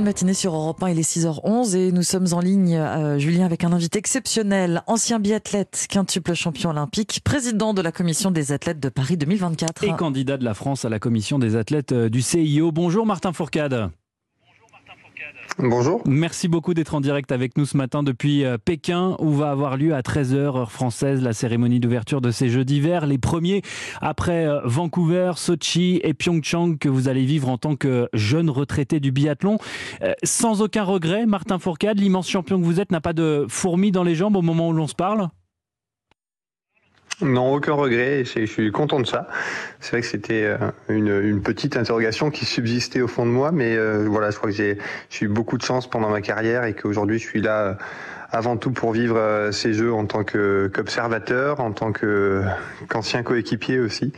de matinée sur Europe 1, il est 6h11 et nous sommes en ligne, euh, Julien, avec un invité exceptionnel, ancien biathlète, quintuple champion olympique, président de la commission des athlètes de Paris 2024. Et candidat de la France à la commission des athlètes euh, du CIO. Bonjour Martin Fourcade. Bonjour. Merci beaucoup d'être en direct avec nous ce matin depuis euh, Pékin où va avoir lieu à 13h heure française la cérémonie d'ouverture de ces Jeux d'hiver, les premiers après euh, Vancouver, Sochi et Pyeongchang que vous allez vivre en tant que jeune retraité du biathlon. Euh, sans aucun regret, Martin Fourcade, l'immense champion que vous êtes n'a pas de fourmis dans les jambes au moment où l'on se parle? Non, aucun regret. Je suis content de ça. C'est vrai que c'était euh, une, petite interrogation qui subsistait au fond de moi, mais euh, voilà, je crois que j'ai eu beaucoup de chance pendant ma carrière et qu'aujourd'hui je suis là euh, avant tout pour vivre ces jeux en tant qu'observateur, en tant qu'ancien coéquipier aussi,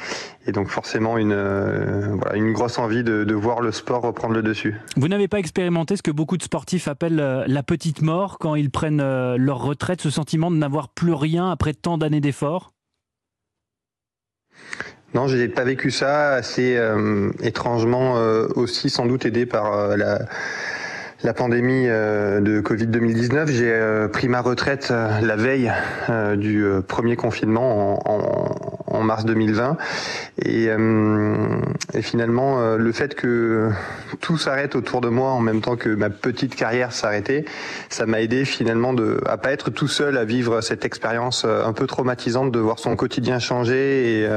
et donc forcément une grosse envie de, voir le sport reprendre le dessus. Vous n'avez pas expérimenté ce que beaucoup de sportifs appellent la petite mort quand ils prennent leur retraite, ce sentiment de n'avoir plus rien après tant d'années d'efforts? Non, je n'ai pas vécu ça assez euh, étrangement euh, aussi sans doute aidé par euh, la la pandémie de Covid 2019, j'ai pris ma retraite la veille du premier confinement en, mars 2020. Et, et finalement, le fait que tout s'arrête autour de moi en même temps que ma petite carrière s'arrêtait, ça m'a aidé finalement de, à pas être tout seul à vivre cette expérience un peu traumatisante de voir son quotidien changer et,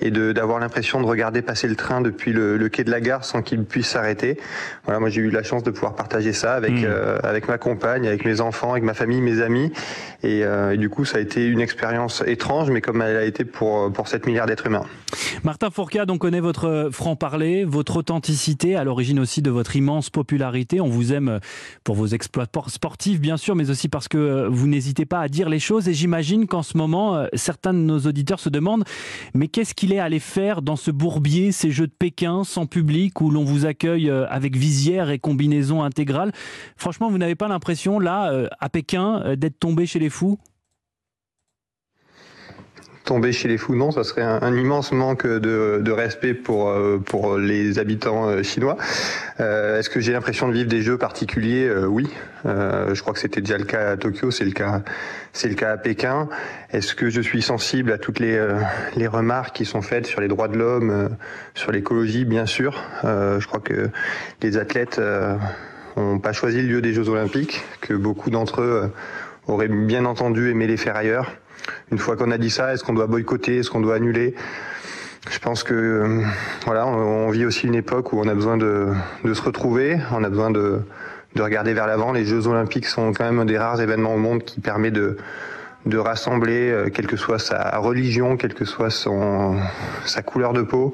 et d'avoir l'impression de regarder passer le train depuis le, le quai de la gare sans qu'il puisse s'arrêter. Voilà, moi j'ai eu la chance de pouvoir partager ça avec hmm. euh, avec ma compagne, avec mes enfants, avec ma famille, mes amis, et, euh, et du coup ça a été une expérience étrange, mais comme elle a été pour pour 7 milliards d'êtres humains. Martin Fourcade, on connaît votre franc-parler, votre authenticité, à l'origine aussi de votre immense popularité. On vous aime pour vos exploits sportifs, bien sûr, mais aussi parce que vous n'hésitez pas à dire les choses. Et j'imagine qu'en ce moment, euh, certains de nos auditeurs se demandent, mais qu'est-ce qu'il est allé faire dans ce bourbier, ces Jeux de Pékin, sans public, où l'on vous accueille avec visière et combinaison intégrale? Franchement, vous n'avez pas l'impression, là, euh, à Pékin, euh, d'être tombé chez les fous? Tomber chez les fous, non, ça serait un, immense manque de, respect pour, euh, pour les habitants chinois. Est-ce que j'ai l'impression de vivre des jeux particuliers? Oui. je crois que c'était déjà le cas à Tokyo, c'est le cas, c'est le cas à Pékin. Est-ce que je suis sensible à toutes les, les remarques qui sont faites sur les droits de l'homme, sur l'écologie, bien sûr. je crois que les athlètes n'ont pas choisi le lieu des Jeux Olympiques, que beaucoup d'entre eux euh, auraient bien entendu aimé les faire ailleurs. Une fois qu'on a dit ça, est-ce qu'on doit boycotter, est-ce qu'on doit annuler? Je pense que euh, voilà, on, vit aussi une époque où on a besoin de, se retrouver, on a besoin de, regarder vers l'avant. Les Jeux Olympiques sont quand même un des rares événements au monde qui permet de de rassembler, euh, quelle que soit sa religion, quelle que soit son, sa couleur de peau,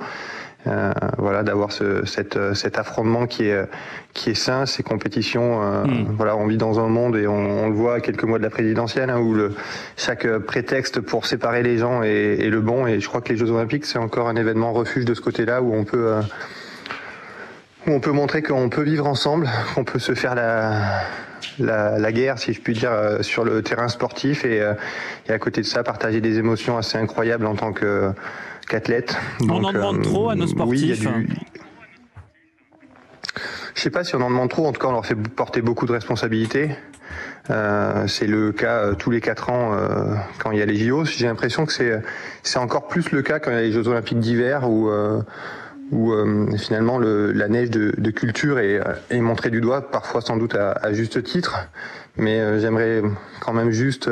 euh, voilà, d'avoir ce, euh, cet affrontement qui est qui est sain, ces compétitions. Euh, hmm. Voilà, on vit dans un monde et on, le voit à quelques mois de la présidentielle hein, où le, chaque prétexte pour séparer les gens est, est, le bon. Et je crois que les Jeux Olympiques c'est encore un événement refuge de ce côté-là où on peut où on peut montrer qu'on peut vivre ensemble, qu'on peut se faire la, la, la, guerre, si je puis dire, sur le terrain sportif et, et à côté de ça, partager des émotions assez incroyables en tant que qu'athlète. On en demande trop à nos sportifs. Oui, du... Je sais pas si on en demande trop. En tout cas, on leur fait porter beaucoup de responsabilités. Euh, c'est le cas euh, tous les quatre ans euh, quand il y a les JO. J'ai l'impression que c'est c'est encore plus le cas quand il y a les Jeux Olympiques d'hiver où euh, où euh, finalement le, la neige de, de culture est, est, montrée du doigt, parfois sans doute à, à juste titre. Mais j'aimerais quand même juste,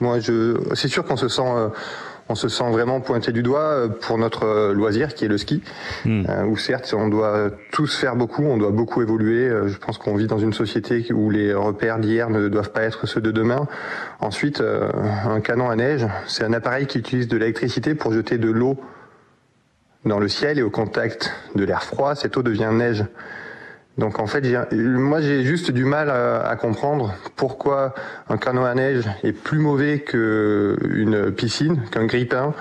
moi, je, c'est sûr qu'on se sent on se sent vraiment pointé du doigt euh, pour notre euh, loisir qui est le ski, hmm. euh, où certes on doit tous faire beaucoup, on doit beaucoup évoluer. Je pense qu'on vit dans une société où les repères d'hier ne doivent pas être ceux de demain. Ensuite, un canon à neige, c'est un appareil qui utilise de l'électricité pour jeter de l'eau dans le ciel et au contact de l'air froid, cette eau devient neige. Donc en fait, moi j'ai juste du mal à, comprendre pourquoi un canot à neige est plus mauvais qu'une piscine, qu'un grippin.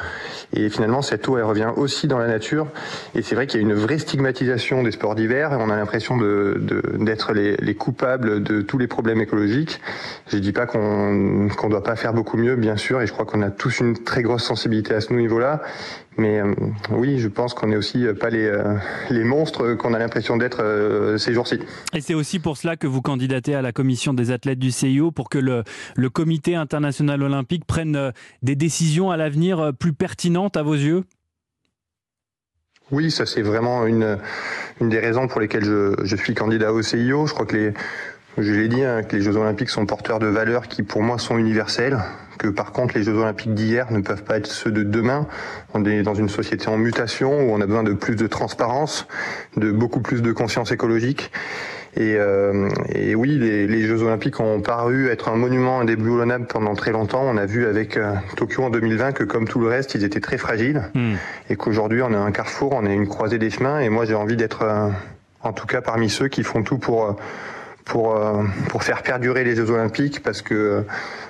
Et finalement, cette eau, elle revient aussi dans la nature. Et c'est vrai qu'il y a une vraie stigmatisation des sports d'hiver. On a l'impression d'être de, les, coupables de tous les problèmes écologiques. Je dis pas qu'on qu'on doit pas faire beaucoup mieux, bien sûr. Et je crois qu'on a tous une très grosse sensibilité à ce niveau-là. Mais oui, je pense qu'on n'est aussi pas les, les monstres qu'on a l'impression d'être ces jours-ci. Et c'est aussi pour cela que vous candidatez à la commission des athlètes du CIO pour que le, le comité international olympique prenne des décisions à l'avenir plus pertinentes à vos yeux? Oui, ça c'est vraiment une, une des raisons pour lesquelles je, je suis candidat au CIO. Je crois que les, je l'ai dit, hein, que les Jeux Olympiques sont porteurs de valeurs qui pour moi sont universelles, que par contre les Jeux Olympiques d'hier ne peuvent pas être ceux de demain. On est dans une société en mutation où on a besoin de plus de transparence, de beaucoup plus de conscience écologique. Et, euh, et oui, les, les, Jeux Olympiques ont paru être un monument indéboulonnable pendant très longtemps. On a vu avec euh, Tokyo en 2020 que comme tout le reste, ils étaient très fragiles hmm. et qu'aujourd'hui on est un carrefour, on est une croisée des chemins. Et moi, j'ai envie d'être, euh, en tout cas, parmi ceux qui font tout pour pour pour faire perdurer les Jeux Olympiques parce que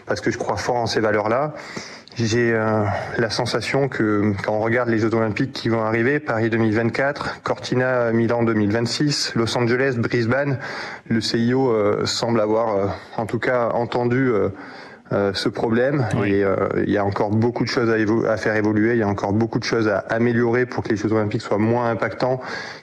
parce que je crois fort en ces valeurs-là. J'ai euh, la sensation que quand on regarde les Jeux Olympiques qui vont arriver, Paris 2024, Cortina Milan 2026, Los Angeles, Brisbane, le CIO euh, semble avoir euh, en tout cas entendu euh, ce problème et euh, il y a encore beaucoup de choses à, à, faire évoluer, il y a encore beaucoup de choses à améliorer pour que les Jeux Olympiques soient moins impactants,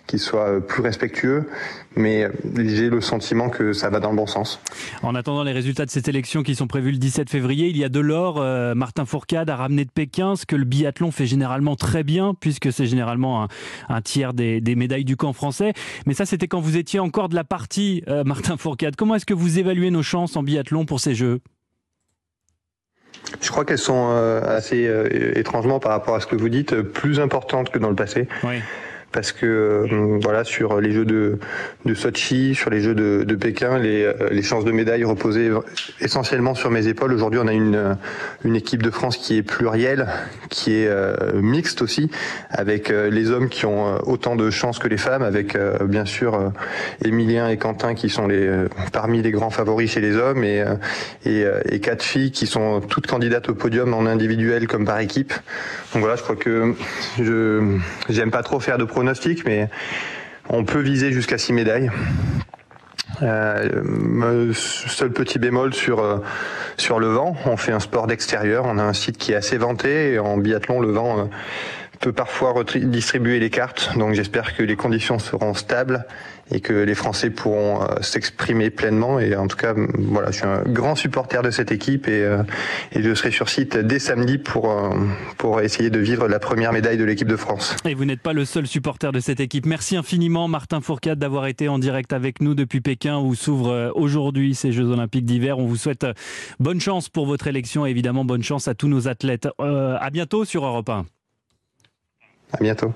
qu'ils soient euh, plus respectueux, mais j'ai le sentiment que ça va dans le bon sens. En attendant les résultats de cette élection qui sont prévus le 17 février, il y a de l'or. Martin Fourcade a ramené de Pékin ce que le biathlon fait généralement très bien, puisque c'est généralement un, un tiers des, des, médailles du camp français. Mais ça, c'était quand vous étiez encore de la partie, Martin Fourcade. Comment est-ce que vous évaluez nos chances en biathlon pour ces Jeux? Je crois qu'elles sont euh, assez euh, étrangement par rapport à ce que vous dites plus importantes que dans le passé. Oui parce que euh, voilà sur les Jeux de, de Sochi, sur les Jeux de, de Pékin, les, euh, les, chances de médaille reposaient essentiellement sur mes épaules. Aujourd'hui, on a une, une équipe de France qui est plurielle, qui est euh, mixte aussi, avec les hommes qui ont autant de chances que les femmes, avec bien sûr Emilien et Quentin qui sont les parmi les grands favoris chez les hommes et, et, et quatre filles qui sont toutes candidates au podium en individuel comme par équipe. Donc voilà, je crois que je j'aime pas trop faire de mais on peut viser jusqu'à 6 médailles. Euh, seul petit bémol sur euh, sur le vent. On fait un sport d'extérieur. On a un site qui est assez vanté. Et en biathlon, le vent euh, peut parfois distribuer les cartes. Donc j'espère que les conditions seront stables et que les Français pourront euh, s'exprimer pleinement. Et en tout cas, voilà, je suis un grand supporter de cette équipe et, euh, je serai sur site dès samedi pour, euh, pour essayer de vivre la première médaille de l'équipe de France. Et vous n'êtes pas le seul supporter de cette équipe. Merci infiniment, Martin Fourcade, d'avoir été en direct avec nous depuis Pékin où s'ouvrent aujourd'hui ces Jeux Olympiques d'hiver. On vous souhaite bonne chance pour votre élection et évidemment bonne chance à tous nos athlètes. À bientôt sur Europe 1. À bientôt.